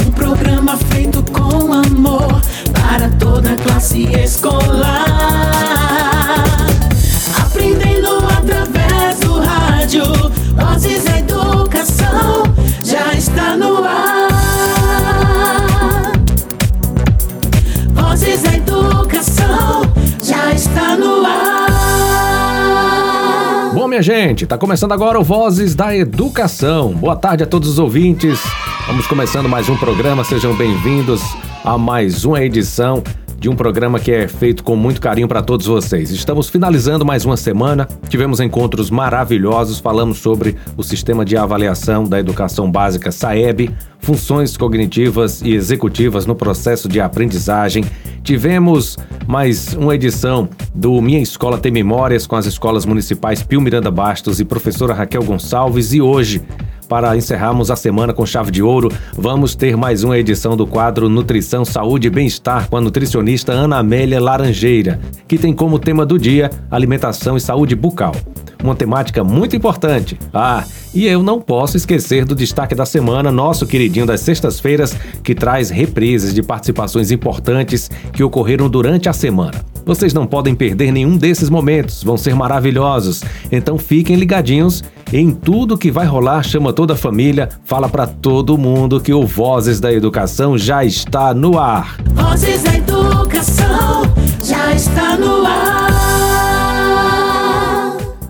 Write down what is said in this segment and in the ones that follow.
Um programa feito com amor para toda a classe escolar. Minha gente, tá começando agora o Vozes da Educação. Boa tarde a todos os ouvintes. Vamos começando mais um programa, sejam bem-vindos a mais uma edição de um programa que é feito com muito carinho para todos vocês. Estamos finalizando mais uma semana, tivemos encontros maravilhosos, falamos sobre o sistema de avaliação da educação básica SAEB, funções cognitivas e executivas no processo de aprendizagem. Tivemos mais uma edição do Minha Escola Tem Memórias com as escolas municipais Pio Miranda Bastos e professora Raquel Gonçalves e hoje para encerrarmos a semana com chave de ouro, vamos ter mais uma edição do quadro Nutrição, Saúde e Bem-Estar com a nutricionista Ana Amélia Laranjeira, que tem como tema do dia alimentação e saúde bucal. Uma temática muito importante. Ah, e eu não posso esquecer do destaque da semana, nosso queridinho das sextas-feiras, que traz reprises de participações importantes que ocorreram durante a semana. Vocês não podem perder nenhum desses momentos, vão ser maravilhosos. Então fiquem ligadinhos em tudo que vai rolar, chama toda a família, fala para todo mundo que o Vozes da Educação já está no ar. Vozes da Educação já está no ar.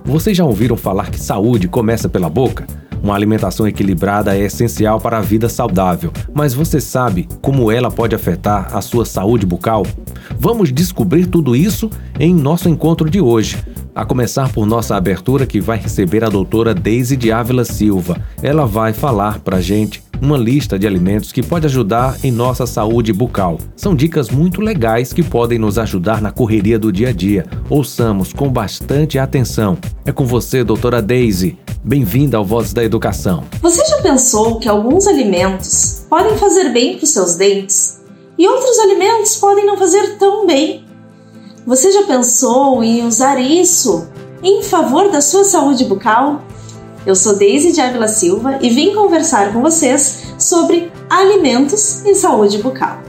Vocês já ouviram falar que saúde começa pela boca? Uma alimentação equilibrada é essencial para a vida saudável, mas você sabe como ela pode afetar a sua saúde bucal? Vamos descobrir tudo isso em nosso encontro de hoje. A começar por nossa abertura que vai receber a doutora Deise de Ávila Silva. Ela vai falar pra gente uma lista de alimentos que pode ajudar em nossa saúde bucal. São dicas muito legais que podem nos ajudar na correria do dia a dia. Ouçamos com bastante atenção. É com você, doutora Daisy. Bem-vinda ao Voz da Educação. Você já pensou que alguns alimentos podem fazer bem para os seus dentes e outros alimentos podem não fazer tão bem? Você já pensou em usar isso em favor da sua saúde bucal? Eu sou Deise de Ávila Silva e vim conversar com vocês sobre alimentos e saúde bucal.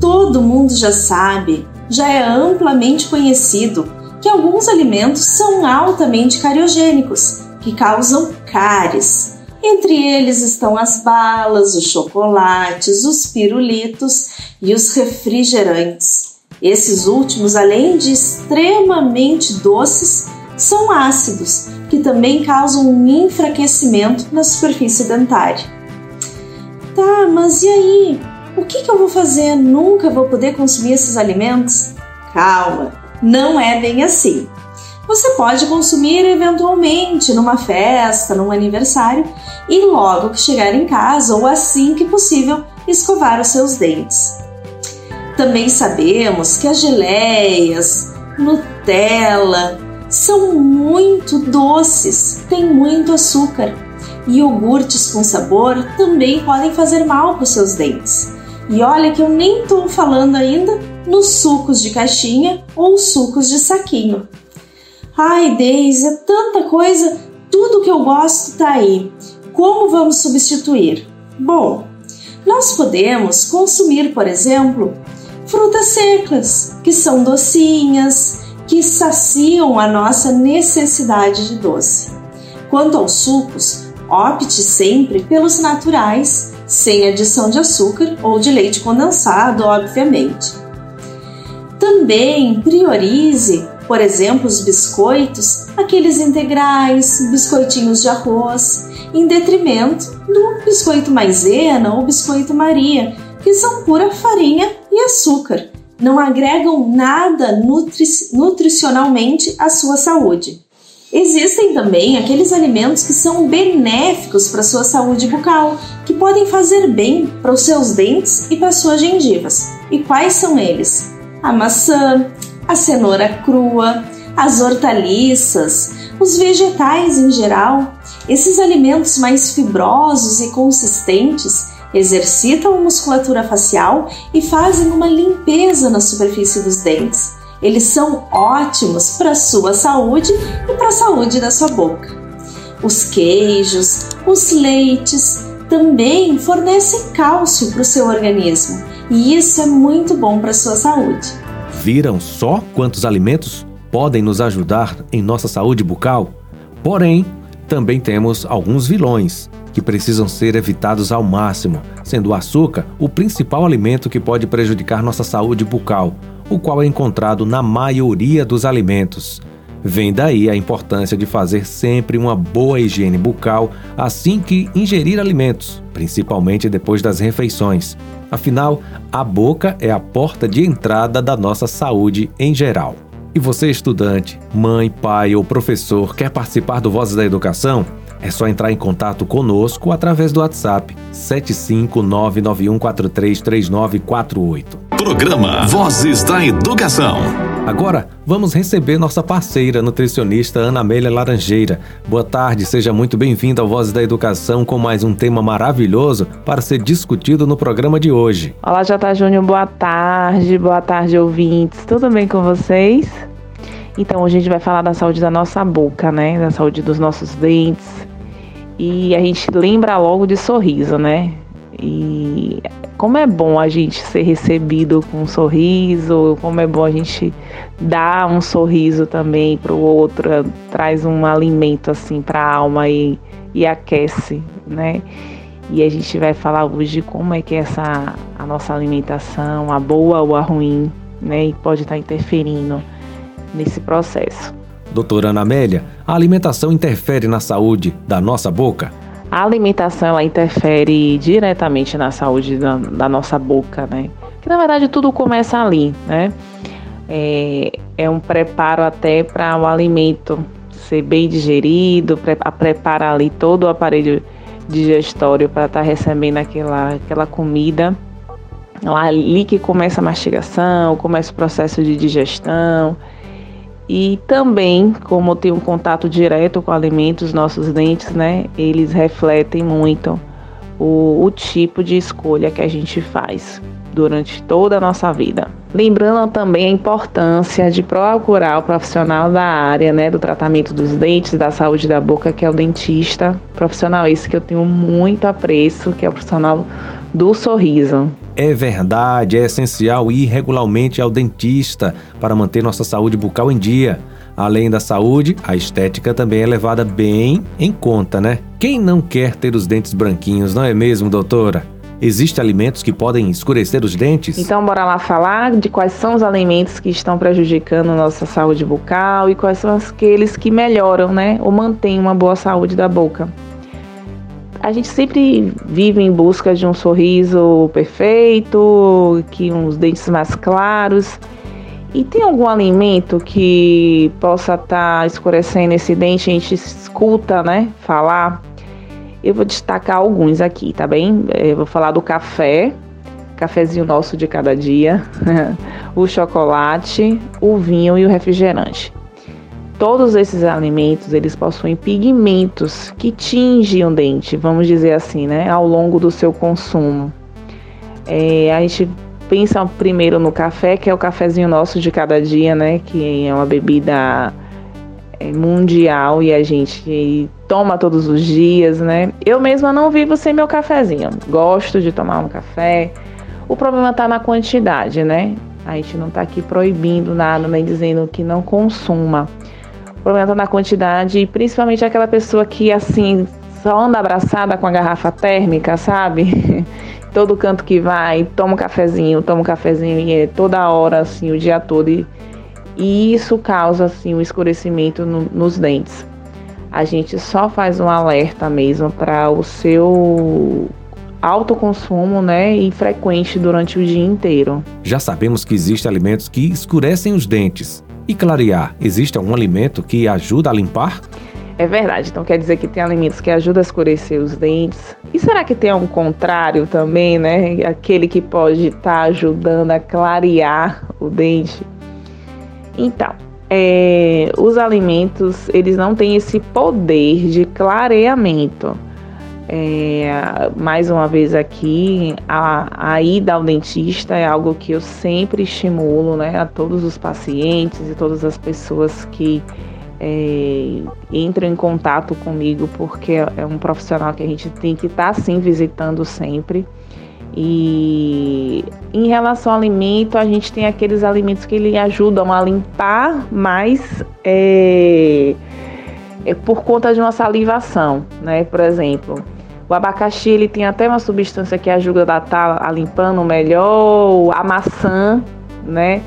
Todo mundo já sabe, já é amplamente conhecido que alguns alimentos são altamente cariogênicos, que causam cáries. Entre eles estão as balas, os chocolates, os pirulitos e os refrigerantes. Esses últimos, além de extremamente doces, são ácidos, que também causam um enfraquecimento na superfície dentária. Tá, mas e aí? O que, que eu vou fazer? Nunca vou poder consumir esses alimentos? Calma, não é bem assim. Você pode consumir eventualmente numa festa, num aniversário e logo que chegar em casa ou assim que possível escovar os seus dentes. Também sabemos que as geleias, Nutella são muito doces, têm muito açúcar. E iogurtes com sabor também podem fazer mal para os seus dentes. E olha que eu nem estou falando ainda nos sucos de caixinha ou sucos de saquinho. Ai, Deise, é tanta coisa, tudo que eu gosto tá aí. Como vamos substituir? Bom, nós podemos consumir, por exemplo, frutas secas, que são docinhas, que saciam a nossa necessidade de doce. Quanto aos sucos, opte sempre pelos naturais, sem adição de açúcar ou de leite condensado, obviamente. Também priorize, por exemplo, os biscoitos, aqueles integrais, biscoitinhos de arroz, em detrimento do biscoito maisena ou biscoito Maria, que são pura farinha e açúcar. Não agregam nada nutri nutricionalmente à sua saúde. Existem também aqueles alimentos que são benéficos para a sua saúde bucal, que podem fazer bem para os seus dentes e para suas gengivas. E quais são eles? A maçã, a cenoura crua, as hortaliças, os vegetais em geral. Esses alimentos mais fibrosos e consistentes, exercitam a musculatura facial e fazem uma limpeza na superfície dos dentes. Eles são ótimos para a sua saúde e para a saúde da sua boca. Os queijos, os leites também fornecem cálcio para o seu organismo e isso é muito bom para a sua saúde. Viram só quantos alimentos podem nos ajudar em nossa saúde bucal? Porém, também temos alguns vilões que precisam ser evitados ao máximo, sendo o açúcar o principal alimento que pode prejudicar nossa saúde bucal, o qual é encontrado na maioria dos alimentos. Vem daí a importância de fazer sempre uma boa higiene bucal assim que ingerir alimentos, principalmente depois das refeições. Afinal, a boca é a porta de entrada da nossa saúde em geral. E você, estudante, mãe, pai ou professor, quer participar do Vozes da Educação? É só entrar em contato conosco através do WhatsApp 75991433948. Programa Vozes da Educação. Agora, vamos receber nossa parceira nutricionista Ana Amélia Laranjeira. Boa tarde, seja muito bem-vinda ao Vozes da Educação com mais um tema maravilhoso para ser discutido no programa de hoje. Olá, Jota Júnior, boa tarde, boa tarde, ouvintes. Tudo bem com vocês? Então, hoje a gente vai falar da saúde da nossa boca, né? Da saúde dos nossos dentes, e a gente lembra logo de sorriso, né? E como é bom a gente ser recebido com um sorriso, como é bom a gente dar um sorriso também para o outro, traz um alimento assim para a alma e, e aquece, né? E a gente vai falar hoje como é que é essa a nossa alimentação, a boa ou a ruim, né? E pode estar tá interferindo nesse processo. Doutora Ana Amélia, a alimentação interfere na saúde da nossa boca? A alimentação ela interfere diretamente na saúde da, da nossa boca, né? Que na verdade tudo começa ali, né? É, é um preparo até para o alimento ser bem digerido, pre prepara ali todo o aparelho digestório para estar tá recebendo aquela, aquela comida. Lá, ali que começa a mastigação, começa o processo de digestão. E também, como tem um contato direto com alimentos, nossos dentes, né, eles refletem muito o, o tipo de escolha que a gente faz durante toda a nossa vida. Lembrando também a importância de procurar o profissional da área, né, do tratamento dos dentes, da saúde da boca, que é o dentista. Profissional esse que eu tenho muito apreço, que é o profissional do sorriso. É verdade, é essencial ir regularmente ao dentista para manter nossa saúde bucal em dia. Além da saúde, a estética também é levada bem em conta, né? Quem não quer ter os dentes branquinhos, não é mesmo, doutora? Existem alimentos que podem escurecer os dentes? Então, bora lá falar de quais são os alimentos que estão prejudicando nossa saúde bucal e quais são aqueles que melhoram, né, ou mantêm uma boa saúde da boca a gente sempre vive em busca de um sorriso perfeito, que uns dentes mais claros. E tem algum alimento que possa estar tá escurecendo esse dente? A gente escuta, né? Falar. Eu vou destacar alguns aqui, tá bem? Eu vou falar do café, cafezinho nosso de cada dia, o chocolate, o vinho e o refrigerante. Todos esses alimentos, eles possuem pigmentos que tingem o dente, vamos dizer assim, né, ao longo do seu consumo. É, a gente pensa primeiro no café, que é o cafezinho nosso de cada dia, né, que é uma bebida é, mundial e a gente toma todos os dias, né? Eu mesma não vivo sem meu cafezinho. Gosto de tomar um café. O problema está na quantidade, né? A gente não está aqui proibindo nada, nem dizendo que não consuma. O problema tá na quantidade e principalmente aquela pessoa que assim só anda abraçada com a garrafa térmica, sabe? Todo canto que vai, toma um cafezinho, toma um cafezinho e é toda hora assim o dia todo e, e isso causa assim um escurecimento no, nos dentes. A gente só faz um alerta mesmo para o seu alto consumo, né, e frequente durante o dia inteiro. Já sabemos que existem alimentos que escurecem os dentes. E clarear, existe algum alimento que ajuda a limpar? É verdade, então quer dizer que tem alimentos que ajudam a escurecer os dentes. E será que tem um contrário também, né? Aquele que pode estar tá ajudando a clarear o dente? Então, é, os alimentos, eles não têm esse poder de clareamento. É, mais uma vez aqui, a, a ida ao dentista é algo que eu sempre estimulo né, a todos os pacientes e todas as pessoas que é, entram em contato comigo, porque é um profissional que a gente tem que estar tá, sim visitando sempre. E em relação ao alimento, a gente tem aqueles alimentos que ele ajudam a limpar, mas é, é por conta de uma salivação, né? Por exemplo, o abacaxi ele tem até uma substância que ajuda a estar tá limpando melhor, a maçã, né?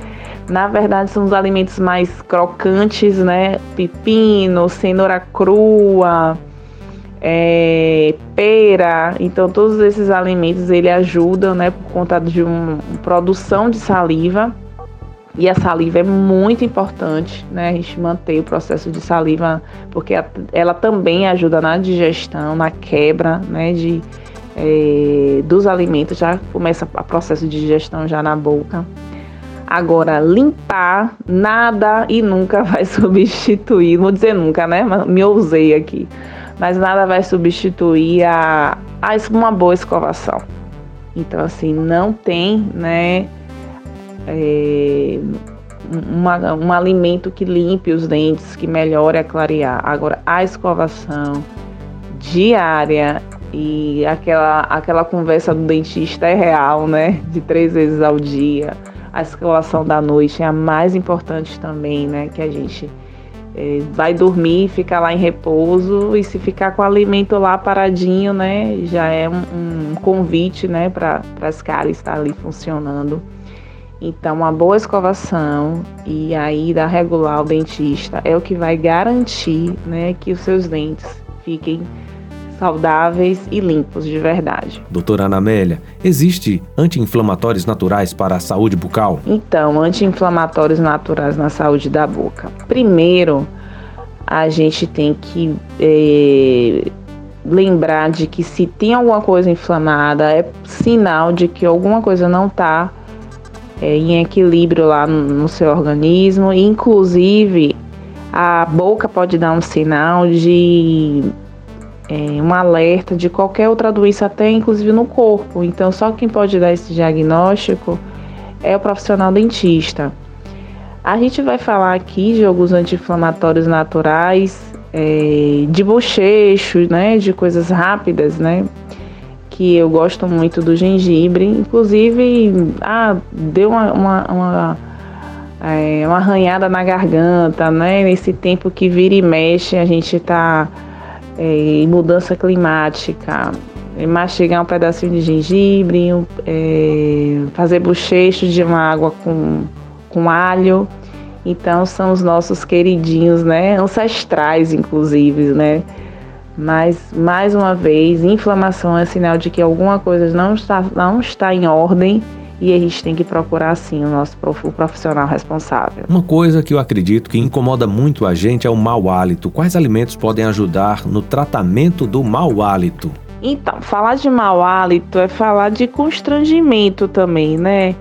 Na verdade, são os alimentos mais crocantes, né? Pepino, cenoura crua, é, pera. Então, todos esses alimentos ele ajudam, né? Por conta de uma um, produção de saliva. E a saliva é muito importante, né? A gente manter o processo de saliva, porque ela também ajuda na digestão, na quebra, né? De, é, dos alimentos, já começa o processo de digestão já na boca. Agora, limpar nada e nunca vai substituir, não vou dizer nunca, né? Me ousei aqui. Mas nada vai substituir a, a uma boa escovação. Então, assim, não tem, né? É, uma, um alimento que limpe os dentes, que melhore a clarear. Agora, a escovação diária e aquela, aquela conversa do dentista é real, né? De três vezes ao dia a escalação da noite é a mais importante também, né? Que a gente é, vai dormir, fica lá em repouso e se ficar com o alimento lá paradinho, né? Já é um, um convite, né? Para as caras estar ali funcionando. Então, uma boa escovação e a ida regular ao dentista é o que vai garantir, né? Que os seus dentes fiquem saudáveis e limpos de verdade. Doutora Ana Amélia, existe anti-inflamatórios naturais para a saúde bucal? Então, anti-inflamatórios naturais na saúde da boca. Primeiro, a gente tem que é, lembrar de que se tem alguma coisa inflamada, é sinal de que alguma coisa não está é, em equilíbrio lá no, no seu organismo. Inclusive, a boca pode dar um sinal de é, um alerta de qualquer outra doença, até inclusive no corpo. Então, só quem pode dar esse diagnóstico é o profissional dentista. A gente vai falar aqui de alguns anti-inflamatórios naturais, é, de bochechos, né, de coisas rápidas, né, que eu gosto muito do gengibre. Inclusive, ah, deu uma, uma, uma, é, uma arranhada na garganta, né, nesse tempo que vira e mexe, a gente está é, mudança climática, é, mastigar um pedacinho de gengibre, é, fazer bochecho de uma água com, com alho. Então são os nossos queridinhos, né? Ancestrais, inclusive, né? Mas mais uma vez, inflamação é sinal de que alguma coisa não está, não está em ordem e a gente tem que procurar sim o nosso o profissional responsável. Uma coisa que eu acredito que incomoda muito a gente é o mau hálito. Quais alimentos podem ajudar no tratamento do mau hálito? Então, falar de mau hálito é falar de constrangimento também, né?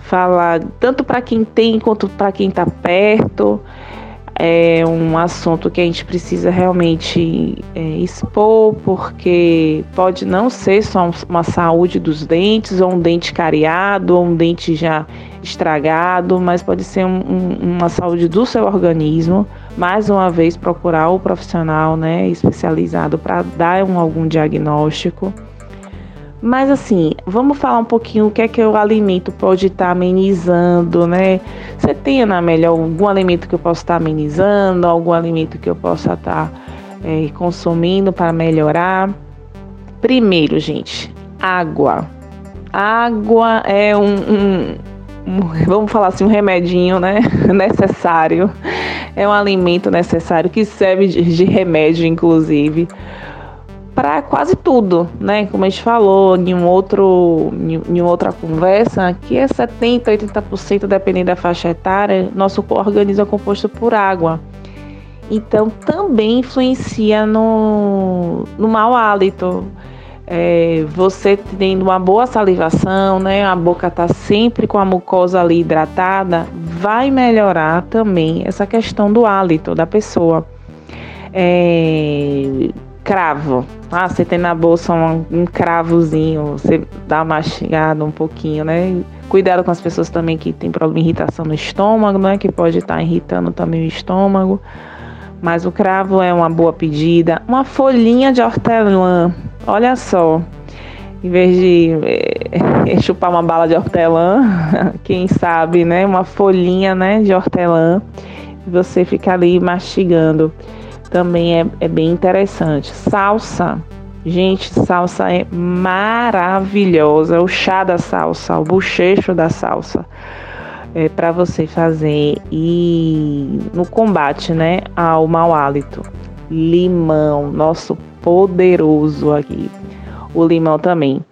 Falar tanto para quem tem quanto para quem está perto é um assunto que a gente precisa realmente é, expor, porque pode não ser só uma saúde dos dentes, ou um dente cariado, ou um dente já estragado, mas pode ser um, um, uma saúde do seu organismo. Mais uma vez, procurar o profissional né, especializado para dar um, algum diagnóstico. Mas assim, vamos falar um pouquinho o que é que o alimento pode estar tá amenizando, né? Você tem na melhor algum alimento que eu possa estar tá amenizando, algum alimento que eu possa estar tá, é, consumindo para melhorar? Primeiro, gente, água. Água é um, um, um vamos falar assim, um remedinho, né? necessário. É um alimento necessário que serve de, de remédio, inclusive para quase tudo, né? Como a gente falou em um outro em outra conversa, que é 70, 80% dependendo da faixa etária, nosso organismo é composto por água. Então também influencia no, no mau hálito. É, você tendo uma boa salivação, né? A boca tá sempre com a mucosa ali hidratada, vai melhorar também essa questão do hálito da pessoa. É, cravo. Ah, você tem na bolsa um, um cravozinho, você dá uma mastigada um pouquinho, né? Cuidado com as pessoas também que tem problema de irritação no estômago, né? Que pode estar irritando também o estômago. Mas o cravo é uma boa pedida. Uma folhinha de hortelã. Olha só. Em vez de é, chupar uma bala de hortelã, quem sabe, né? Uma folhinha, né, de hortelã. Você fica ali mastigando também é, é bem interessante. Salsa, gente, salsa é maravilhosa. O chá da salsa, o bochecho da salsa. É para você fazer e no combate, né, ao mau hálito. Limão, nosso poderoso aqui. O limão também.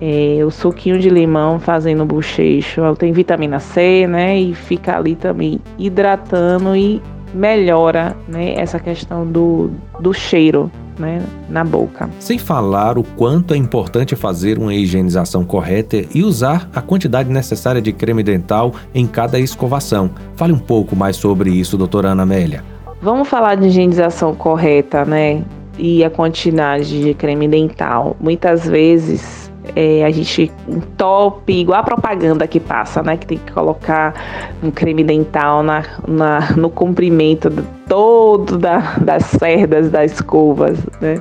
É, o suquinho de limão fazendo bochecho, tem vitamina C, né? E fica ali também hidratando e melhora né, essa questão do, do cheiro né, na boca. Sem falar o quanto é importante fazer uma higienização correta e usar a quantidade necessária de creme dental em cada escovação. Fale um pouco mais sobre isso, doutora Ana Amélia. Vamos falar de higienização correta, né? E a quantidade de creme dental. Muitas vezes é, a gente entope, igual a propaganda que passa, né? Que tem que colocar um creme dental na, na no comprimento todo da, das cerdas das escovas, né?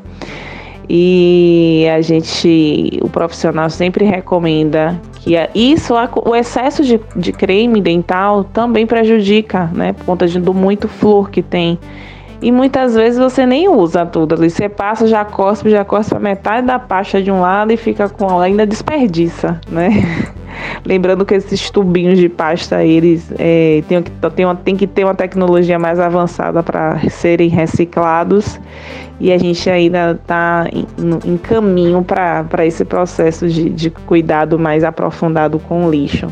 E a gente, o profissional sempre recomenda que isso, o excesso de, de creme dental também prejudica, né? Por conta de, do muito flúor que tem e muitas vezes você nem usa tudo ali. Você passa, já cospe, já cospe a metade da pasta de um lado e fica com ainda desperdiça, né? Lembrando que esses tubinhos de pasta, eles é, tem, tem, uma, tem que ter uma tecnologia mais avançada para serem reciclados e a gente ainda está em, em, caminho para esse processo de, de cuidado mais aprofundado com o lixo.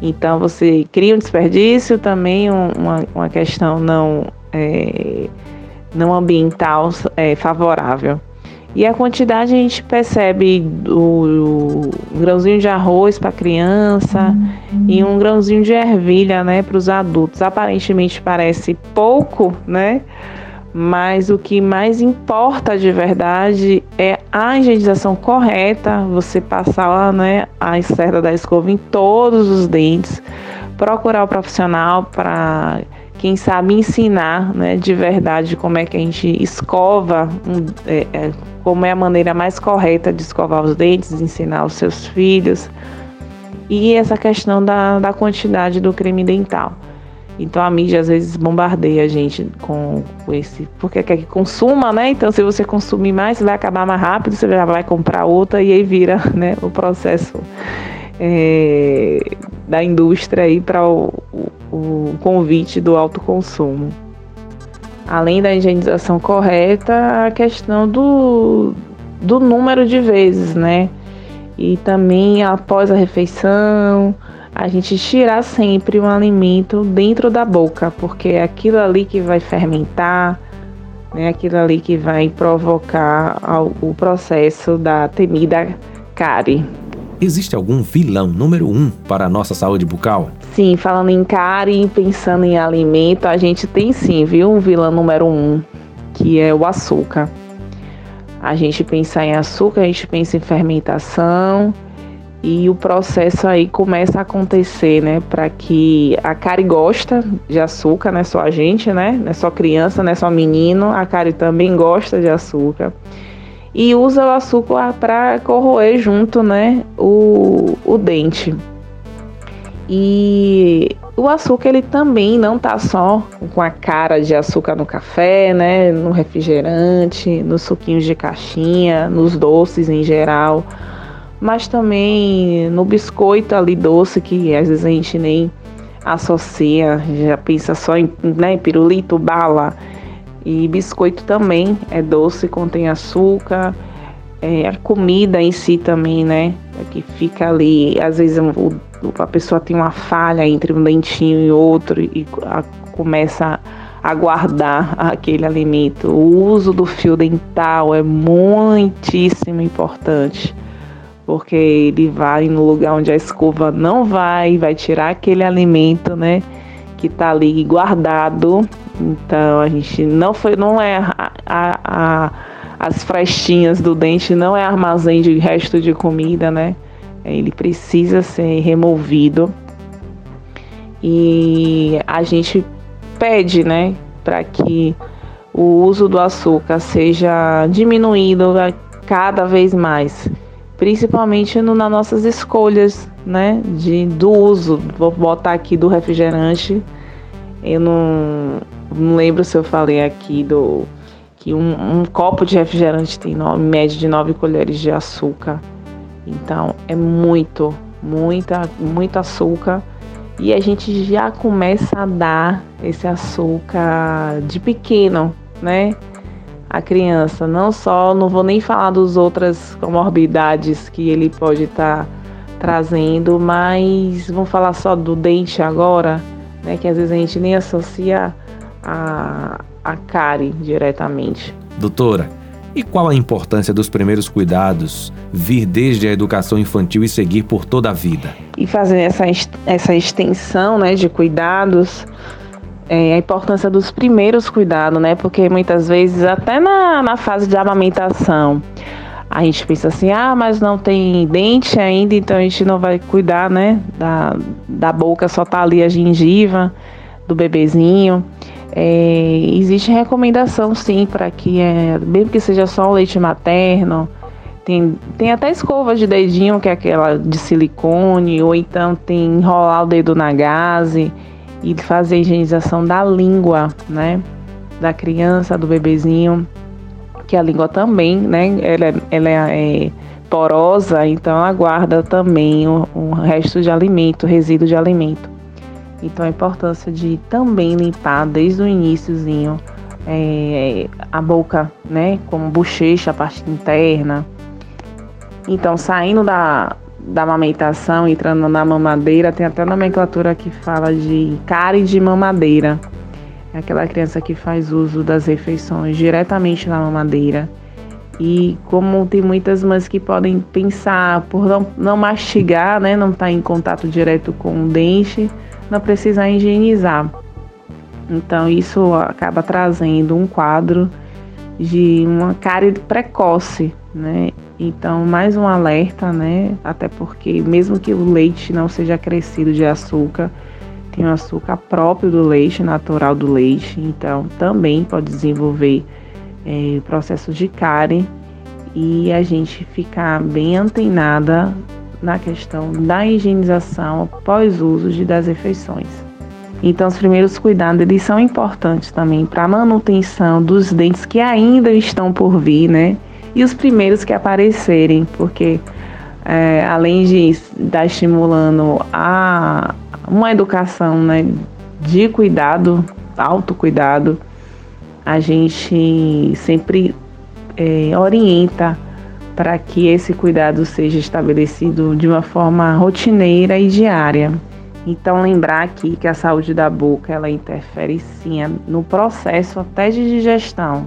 Então você cria um desperdício, também uma, uma questão não é, não ambiental é, favorável. E a quantidade a gente percebe o, um grãozinho de arroz para criança uhum. e um grãozinho de ervilha, né, para os adultos. Aparentemente parece pouco, né? Mas o que mais importa de verdade é a higienização correta, você passar né, a cerda da escova em todos os dentes, procurar o profissional para quem sabe ensinar né, de verdade como é que a gente escova, um, é, é, como é a maneira mais correta de escovar os dentes, ensinar os seus filhos. E essa questão da, da quantidade do creme dental. Então a mídia às vezes bombardeia a gente com, com, esse. Porque quer que consuma, né? Então se você consumir mais, você vai acabar mais rápido, você já vai comprar outra e aí vira né, o processo é, da indústria aí para o, o convite do autoconsumo. Além da higienização correta, a questão do, do número de vezes, né? E também após a refeição, a gente tirar sempre um alimento dentro da boca, porque é aquilo ali que vai fermentar, né? Aquilo ali que vai provocar o processo da temida cárie. Existe algum vilão número um para a nossa saúde bucal? Sim, falando em cárie e pensando em alimento, a gente tem sim, viu, um vilão número um, que é o açúcar. A gente pensa em açúcar, a gente pensa em fermentação e o processo aí começa a acontecer, né, para que a cárie gosta de açúcar, não é só a gente, né, não é só criança, não é só menino, a cárie também gosta de açúcar e usa o açúcar para corroer junto, né, o, o dente. E o açúcar ele também não tá só com a cara de açúcar no café, né, no refrigerante, nos suquinhos de caixinha, nos doces em geral, mas também no biscoito ali doce que às vezes a gente nem associa, já pensa só em, né, pirulito, bala. E biscoito também é doce, contém açúcar. É, a comida em si também, né? É que fica ali, às vezes o, a pessoa tem uma falha entre um dentinho e outro e a, começa a guardar aquele alimento. O uso do fio dental é muitíssimo importante, porque ele vai no lugar onde a escova não vai, vai tirar aquele alimento, né, que está ali guardado Então a gente não foi, não é a, a, a, as frestinhas do dente, não é armazém de resto de comida, né? Ele precisa ser removido e a gente pede, né, para que o uso do açúcar seja diminuído cada vez mais, principalmente no, nas nossas escolhas, né, de, do uso. Vou botar aqui do refrigerante. Eu não, não lembro se eu falei aqui do que um, um copo de refrigerante tem no, média de 9 colheres de açúcar. Então é muito, muita, muito açúcar e a gente já começa a dar esse açúcar de pequeno, né? A criança, não só, não vou nem falar das outras comorbidades que ele pode estar tá trazendo, mas vamos falar só do dente agora, né? Que às vezes a gente nem associa a, a cárie diretamente. Doutora, e qual a importância dos primeiros cuidados vir desde a educação infantil e seguir por toda a vida? E fazer essa, essa extensão né, de cuidados, é, a importância dos primeiros cuidados, né? Porque muitas vezes, até na, na fase de amamentação, a gente pensa assim, ah, mas não tem dente ainda, então a gente não vai cuidar, né? Da, da boca, só tá ali a gengiva do bebezinho. É, existe recomendação sim para que, é, mesmo que seja só o leite materno, tem, tem até escova de dedinho, que é aquela de silicone, ou então tem enrolar o dedo na gaze e fazer a higienização da língua, né? Da criança, do bebezinho, que a língua também, né? Ela, é, ela é, é porosa, então ela guarda também o, o resto de alimento, resíduo de alimento. Então a importância de também limpar desde o iníciozinho é, a boca, né, como bochecha, a parte interna. Então saindo da, da amamentação, entrando na mamadeira, tem até nomenclatura que fala de cárie de mamadeira. É aquela criança que faz uso das refeições diretamente na mamadeira. E como tem muitas mães que podem pensar por não, não mastigar, né, não estar tá em contato direto com o dente, não precisar higienizar. Então isso acaba trazendo um quadro de uma cárie precoce, né? Então mais um alerta, né? Até porque mesmo que o leite não seja crescido de açúcar, tem o açúcar próprio do leite, natural do leite, então também pode desenvolver é, processos de cárie e a gente ficar bem antenada na questão da higienização após uso de das refeições. Então, os primeiros cuidados eles são importantes também para a manutenção dos dentes que ainda estão por vir, né? E os primeiros que aparecerem, porque é, além de estar estimulando a uma educação, né, de cuidado, autocuidado, a gente sempre é, orienta para que esse cuidado seja estabelecido de uma forma rotineira e diária. Então lembrar aqui que a saúde da boca ela interfere sim no processo até de digestão.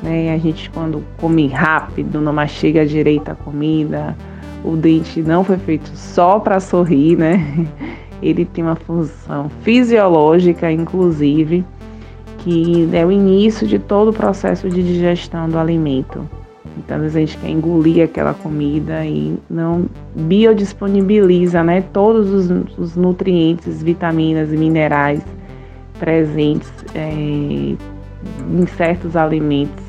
Né? A gente quando come rápido, não mastiga direito a comida, o dente não foi feito só para sorrir, né? Ele tem uma função fisiológica, inclusive, que é o início de todo o processo de digestão do alimento. Então, às vezes a gente quer engolir aquela comida e não biodisponibiliza né, todos os, os nutrientes, vitaminas e minerais presentes é, em certos alimentos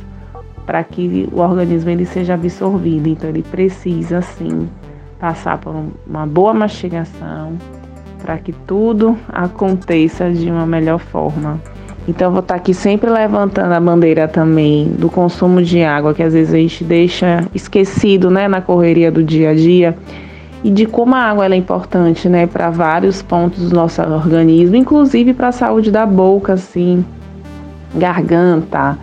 para que o organismo ele seja absorvido. Então, ele precisa sim passar por uma boa mastigação para que tudo aconteça de uma melhor forma. Então, vou estar aqui sempre levantando a bandeira também do consumo de água, que às vezes a gente deixa esquecido, né, na correria do dia a dia, e de como a água é importante, né, para vários pontos do nosso organismo, inclusive para a saúde da boca, assim, garganta,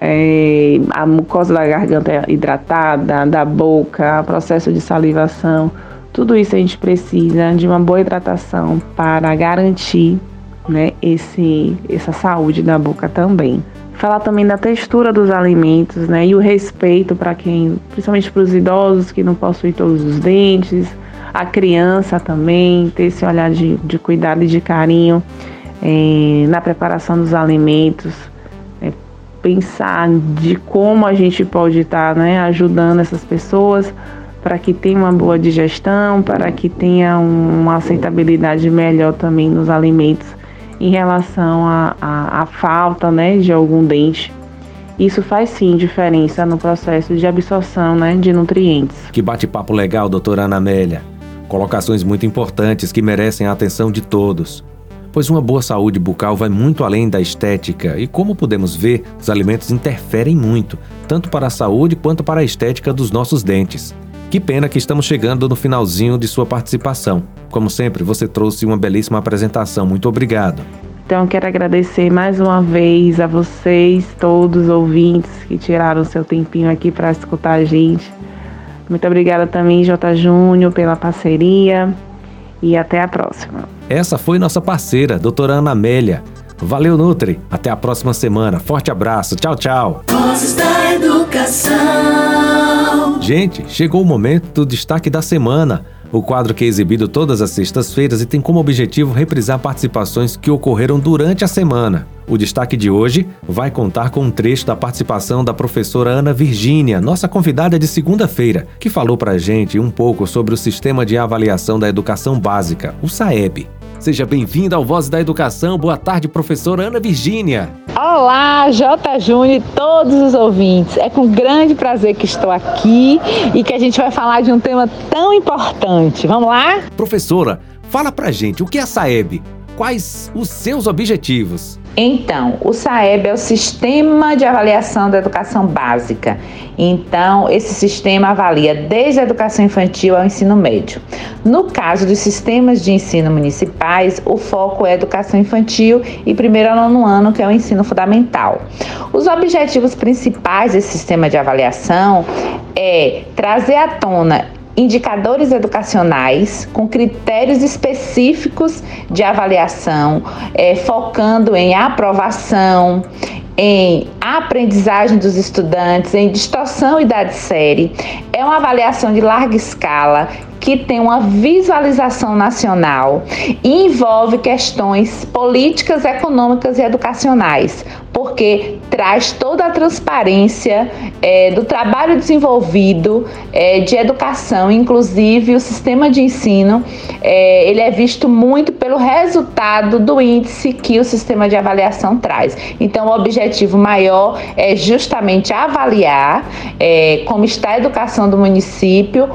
é, a mucosa da garganta hidratada, da boca, processo de salivação, tudo isso a gente precisa de uma boa hidratação para garantir né, esse, essa saúde da boca também. Falar também da textura dos alimentos, né, e o respeito para quem, principalmente para os idosos que não possuem todos os dentes, a criança também, ter esse olhar de, de cuidado e de carinho. é, na preparação dos alimentos, é, pensar de como a gente pode estar tá, né, ajudando essas pessoas para que tenha uma boa digestão, para que tenha uma aceitabilidade melhor também nos alimentos em relação à falta né, de algum dente. Isso faz sim diferença no processo de absorção né, de nutrientes. Que bate-papo legal, doutora Ana Amélia. Colocações muito importantes que merecem a atenção de todos. Pois uma boa saúde bucal vai muito além da estética e, como podemos ver, os alimentos interferem muito, tanto para a saúde quanto para a estética dos nossos dentes. Que pena que estamos chegando no finalzinho de sua participação. Como sempre, você trouxe uma belíssima apresentação. Muito obrigado. Então, quero agradecer mais uma vez a vocês, todos os ouvintes que tiraram seu tempinho aqui para escutar a gente. Muito obrigada também, J. Júnior, pela parceria e até a próxima. Essa foi nossa parceira, doutora Ana Amélia. Valeu, Nutri. Até a próxima semana. Forte abraço. Tchau, tchau. Vozes da Educação. Gente, chegou o momento do destaque da semana. O quadro que é exibido todas as sextas-feiras e tem como objetivo reprisar participações que ocorreram durante a semana. O destaque de hoje vai contar com um trecho da participação da professora Ana Virgínia, nossa convidada de segunda-feira, que falou pra gente um pouco sobre o Sistema de Avaliação da Educação Básica, o SAEB. Seja bem-vinda ao Voz da Educação. Boa tarde, professora Ana Virgínia. Olá, J. Júnior e todos os ouvintes. É com grande prazer que estou aqui e que a gente vai falar de um tema tão importante. Vamos lá? Professora, fala pra gente o que é a SAEB? Quais os seus objetivos? Então, o SAEB é o Sistema de Avaliação da Educação Básica. Então, esse sistema avalia desde a educação infantil ao ensino médio. No caso dos sistemas de ensino municipais, o foco é educação infantil e primeiro ao nono ano, que é o ensino fundamental. Os objetivos principais desse sistema de avaliação é trazer à tona indicadores educacionais com critérios específicos de avaliação, é, focando em aprovação, em aprendizagem dos estudantes, em distorção idade série. É uma avaliação de larga escala que tem uma visualização nacional e envolve questões políticas, econômicas e educacionais, porque traz toda a transparência é, do trabalho desenvolvido é, de educação, inclusive o sistema de ensino, é, ele é visto muito pelo resultado do índice que o sistema de avaliação traz. Então, o objetivo maior é justamente avaliar é, como está a educação do município,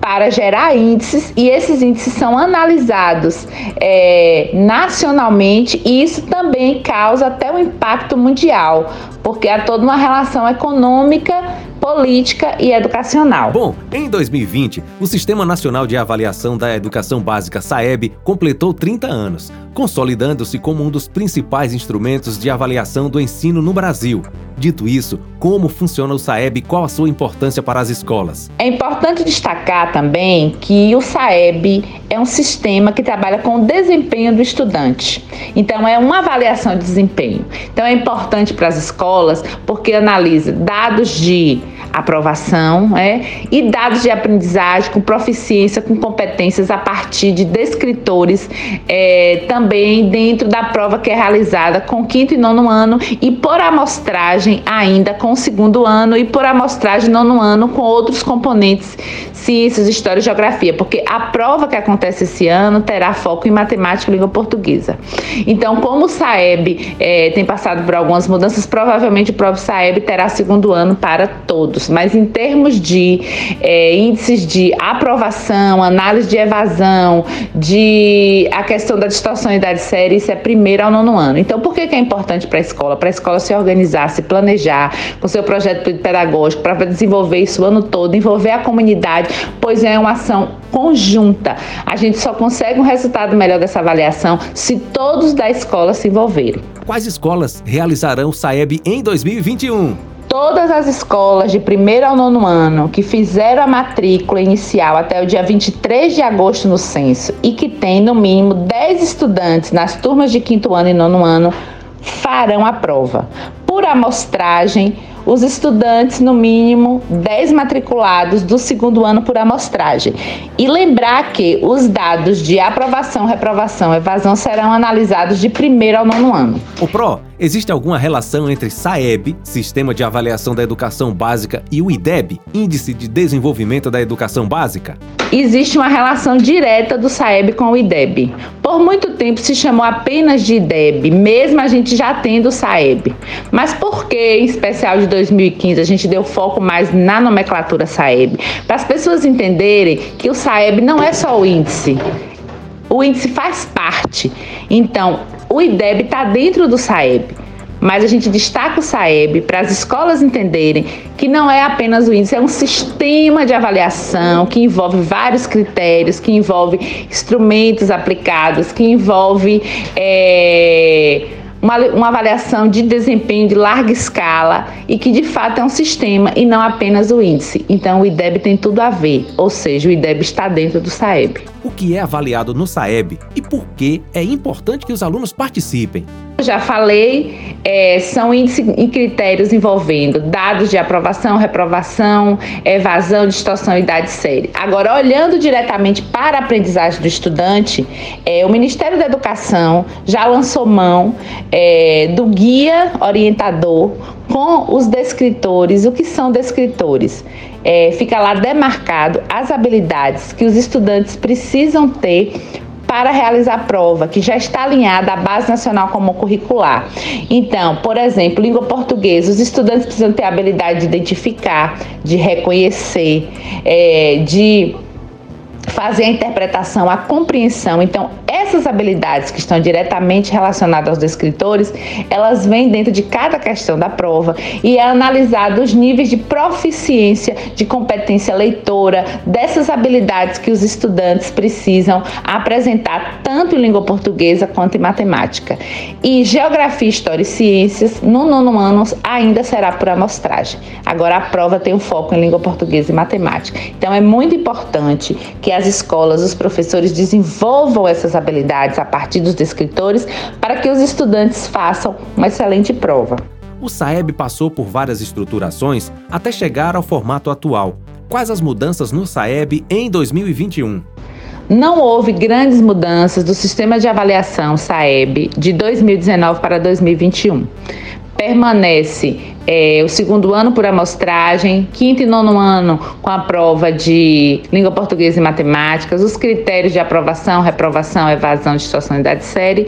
para gerar índices e esses índices são analisados é, nacionalmente e isso também causa até um impacto mundial, porque há toda uma relação econômica política e educacional. Bom, em 2020, o Sistema Nacional de Avaliação da Educação Básica, SAEB, completou 30 anos, consolidando-se como um dos principais instrumentos de avaliação do ensino no Brasil. Dito isso, como funciona o SAEB e qual a sua importância para as escolas? É importante destacar também que o SAEB é um sistema que trabalha com o desempenho do estudante. Então, é uma avaliação de desempenho. Então, é importante para as escolas porque analisa dados de aprovação é, e dados de aprendizagem com proficiência, com competências a partir de descritores, é, também dentro da prova que é realizada com quinto e nono ano e por amostragem ainda com segundo ano e por amostragem nono ano com outros componentes ciências, história e geografia, porque a prova que acontece esse ano terá foco em matemática e língua portuguesa. Então, como o SAEB é, tem passado por algumas mudanças, provavelmente o próprio SAEB terá segundo ano para todos. Mas em termos de é, índices de aprovação, análise de evasão, de a questão da distorção idade série, isso é primeiro ao nono ano. Então, por que, que é importante para a escola? Para a escola se organizar, se planejar com seu projeto pedagógico, para desenvolver isso o ano todo, envolver a comunidade pois é uma ação conjunta. A gente só consegue um resultado melhor dessa avaliação se todos da escola se envolverem. Quais escolas realizarão o SAEB em 2021? Todas as escolas de primeiro ao nono ano que fizeram a matrícula inicial até o dia 23 de agosto no censo e que tem no mínimo 10 estudantes nas turmas de quinto ano e nono ano farão a prova. Por amostragem, os estudantes, no mínimo 10 matriculados do segundo ano por amostragem. E lembrar que os dados de aprovação, reprovação, evasão serão analisados de primeiro ao nono ano. O PRO, existe alguma relação entre SAEB, Sistema de Avaliação da Educação Básica, e o IDEB, Índice de Desenvolvimento da Educação Básica? Existe uma relação direta do SAEB com o IDEB. Por muito tempo se chamou apenas de IDEB, mesmo a gente já tendo o SAEB. Mas por que, em especial de 2015, a gente deu foco mais na nomenclatura SAEB? Para as pessoas entenderem que o SAEB não é só o índice. O índice faz parte. Então, o IDEB está dentro do SAEB. Mas a gente destaca o SAEB para as escolas entenderem que não é apenas o índice, é um sistema de avaliação que envolve vários critérios, que envolve instrumentos aplicados, que envolve. É uma, uma avaliação de desempenho de larga escala e que de fato é um sistema e não apenas o índice. Então o IDEB tem tudo a ver, ou seja, o IDEB está dentro do SAEB. O que é avaliado no SAEB e por que é importante que os alunos participem? Já falei, é, são índices e critérios envolvendo dados de aprovação, reprovação, evasão, distorção e idade série. Agora, olhando diretamente para a aprendizagem do estudante, é, o Ministério da Educação já lançou mão é, do guia orientador com os descritores. O que são descritores? É, fica lá demarcado as habilidades que os estudantes precisam ter para realizar a prova, que já está alinhada à Base Nacional Comum Curricular. Então, por exemplo, língua portuguesa, os estudantes precisam ter a habilidade de identificar, de reconhecer, é, de fazer a interpretação, a compreensão. Então, essas habilidades que estão diretamente relacionadas aos descritores, elas vêm dentro de cada questão da prova e é analisado os níveis de proficiência, de competência leitora, dessas habilidades que os estudantes precisam apresentar tanto em língua portuguesa quanto em matemática. E geografia, história e ciências, no nono ano ainda será por amostragem. Agora a prova tem um foco em língua portuguesa e matemática. Então é muito importante que as escolas, os professores desenvolvam essas habilidades a partir dos descritores para que os estudantes façam uma excelente prova. O SAEB passou por várias estruturações até chegar ao formato atual. Quais as mudanças no SAEB em 2021? Não houve grandes mudanças do sistema de avaliação SAEB de 2019 para 2021 permanece é, o segundo ano por amostragem, quinto e nono ano com a prova de língua portuguesa e matemáticas, os critérios de aprovação, reprovação, evasão, distorção e idade série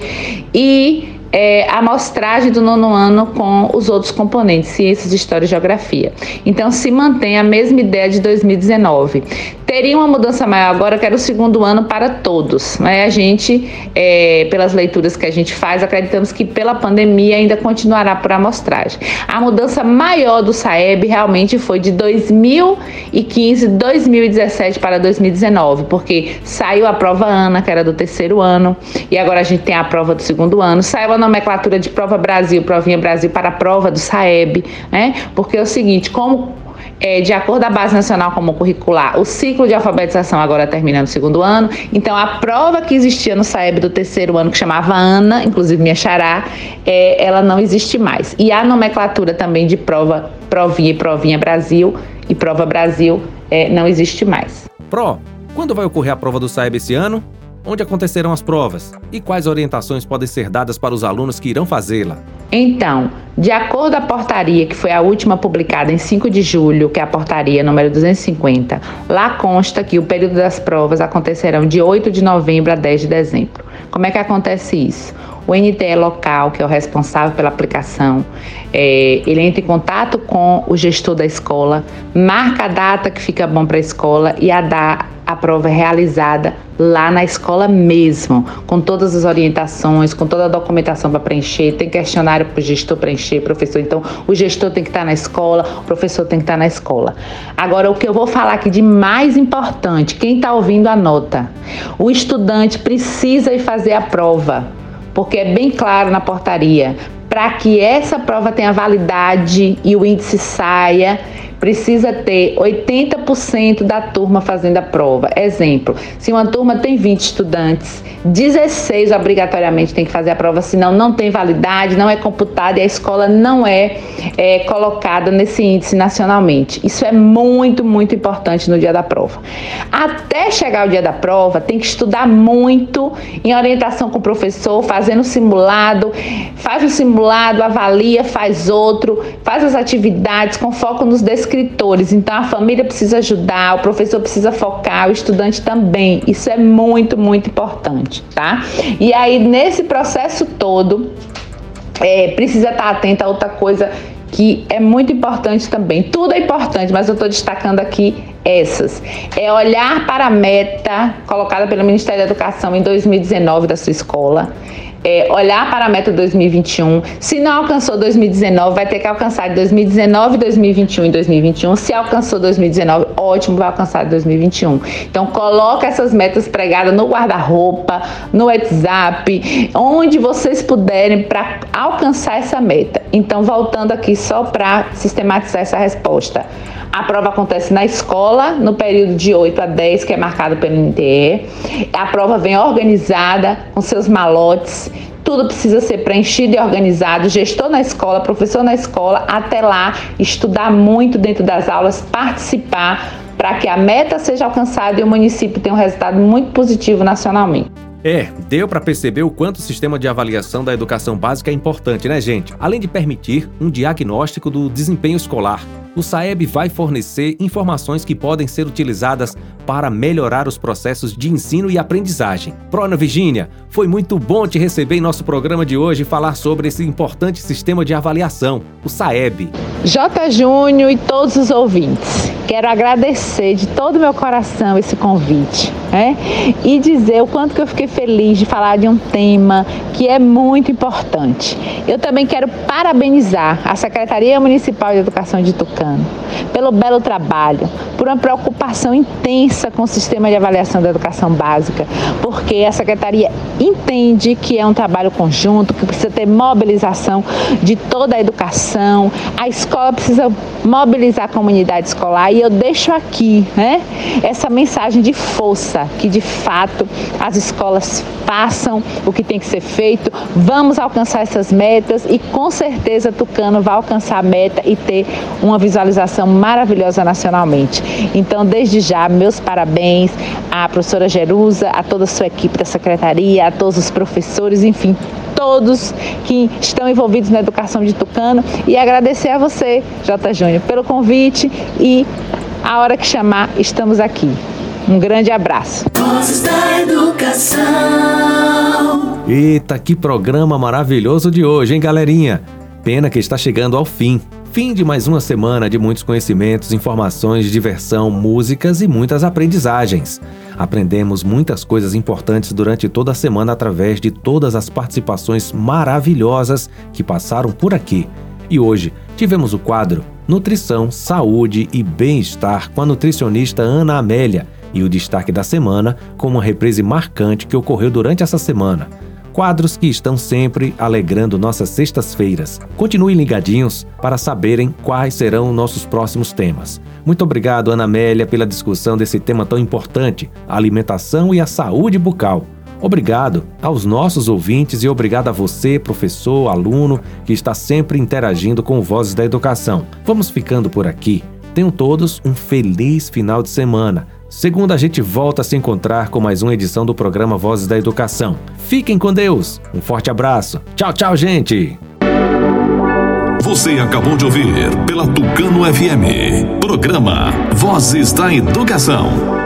e é, a amostragem do nono ano com os outros componentes, ciências, história e geografia. Então, se mantém a mesma ideia de 2019. Teria uma mudança maior agora, que era o segundo ano para todos. Né? A gente, é, pelas leituras que a gente faz, acreditamos que pela pandemia ainda continuará por amostragem. A mudança maior do SAEB realmente foi de 2015, 2017 para 2019, porque saiu a prova ANA, que era do terceiro ano, e agora a gente tem a prova do segundo ano. Saiu a nomenclatura de prova Brasil, provinha Brasil para a prova do SAEB, né? Porque é o seguinte, como é, de acordo a Base Nacional Comum Curricular, o ciclo de alfabetização agora termina no segundo ano. Então, a prova que existia no SAEB do terceiro ano, que chamava ANA, inclusive minha xará, é, ela não existe mais. E a nomenclatura também de prova, provinha e provinha Brasil e prova Brasil é, não existe mais. Pro, quando vai ocorrer a prova do SAEB esse ano? Onde acontecerão as provas e quais orientações podem ser dadas para os alunos que irão fazê-la. Então, de acordo a portaria, que foi a última publicada em 5 de julho, que é a portaria número 250, lá consta que o período das provas acontecerão de 8 de novembro a 10 de dezembro. Como é que acontece isso? O NTE local, que é o responsável pela aplicação, é, ele entra em contato com o gestor da escola, marca a data que fica bom para a escola e a, da, a prova é realizada lá na escola mesmo, com todas as orientações, com toda a documentação para preencher, tem questionário para o gestor preencher, professor. Então, o gestor tem que estar na escola, o professor tem que estar na escola. Agora, o que eu vou falar aqui de mais importante, quem está ouvindo anota. O estudante precisa ir fazer a prova, porque é bem claro na portaria para que essa prova tenha validade e o índice saia, precisa ter 80% da turma fazendo a prova. Exemplo, se uma turma tem 20 estudantes, 16 obrigatoriamente tem que fazer a prova, senão não tem validade, não é computada e a escola não é, é colocada nesse índice nacionalmente. Isso é muito, muito importante no dia da prova. Até chegar o dia da prova, tem que estudar muito em orientação com o professor, fazendo simulado, faz o simulado, avalia, faz outro, faz as atividades com foco nos descritos escritores. Então a família precisa ajudar, o professor precisa focar, o estudante também. Isso é muito, muito importante, tá? E aí nesse processo todo é, precisa estar atento a outra coisa que é muito importante também. Tudo é importante, mas eu estou destacando aqui essas. É olhar para a meta colocada pelo Ministério da Educação em 2019 da sua escola é, olhar para a meta 2021. Se não alcançou 2019, vai ter que alcançar de 2019, 2021 e 2021. Se alcançou 2019, ótimo, vai alcançar 2021. Então coloca essas metas pregadas no guarda-roupa, no WhatsApp, onde vocês puderem para alcançar essa meta. Então voltando aqui só para sistematizar essa resposta. A prova acontece na escola, no período de 8 a 10, que é marcado pelo NTE. A prova vem organizada, com seus malotes, tudo precisa ser preenchido e organizado. Gestor na escola, professor na escola, até lá, estudar muito dentro das aulas, participar para que a meta seja alcançada e o município tenha um resultado muito positivo nacionalmente. É, deu para perceber o quanto o sistema de avaliação da educação básica é importante, né, gente? Além de permitir um diagnóstico do desempenho escolar, o SAEB vai fornecer informações que podem ser utilizadas para melhorar os processos de ensino e aprendizagem. Prona Virgínia, foi muito bom te receber em nosso programa de hoje e falar sobre esse importante sistema de avaliação, o SAEB. J. Júnior e todos os ouvintes, quero agradecer de todo o meu coração esse convite né? e dizer o quanto que eu fiquei feliz de falar de um tema que é muito importante. Eu também quero parabenizar a Secretaria Municipal de Educação de Tucano pelo belo trabalho, por uma preocupação intensa com o sistema de avaliação da educação básica, porque a Secretaria entende que é um trabalho conjunto, que precisa ter mobilização de toda a educação, a escola precisa mobilizar a comunidade escolar e eu deixo aqui né, essa mensagem de força, que de fato as escolas façam o que tem que ser feito, vamos alcançar essas metas e com certeza Tucano vai alcançar a meta e ter uma visualização maravilhosa nacionalmente. Então, desde já, meus parabéns à professora Jerusa, a toda a sua equipe da secretaria, a todos os professores, enfim, todos que estão envolvidos na educação de Tucano e agradecer a você, J. Júnior, pelo convite e a hora que chamar, estamos aqui. Um grande abraço. Vozes da Educação. Eita, que programa maravilhoso de hoje, hein, galerinha? Pena que está chegando ao fim. Fim de mais uma semana de muitos conhecimentos, informações, diversão, músicas e muitas aprendizagens. Aprendemos muitas coisas importantes durante toda a semana através de todas as participações maravilhosas que passaram por aqui. E hoje tivemos o quadro Nutrição, Saúde e Bem-Estar com a nutricionista Ana Amélia e o destaque da semana com uma reprise marcante que ocorreu durante essa semana quadros que estão sempre alegrando nossas sextas-feiras. Continuem ligadinhos para saberem quais serão nossos próximos temas. Muito obrigado, Ana Amélia, pela discussão desse tema tão importante, a alimentação e a saúde bucal. Obrigado aos nossos ouvintes e obrigado a você, professor, aluno, que está sempre interagindo com Vozes da Educação. Vamos ficando por aqui. Tenham todos um feliz final de semana. Segunda, a gente volta a se encontrar com mais uma edição do programa Vozes da Educação. Fiquem com Deus. Um forte abraço. Tchau, tchau, gente. Você acabou de ouvir pela Tucano FM. Programa Vozes da Educação.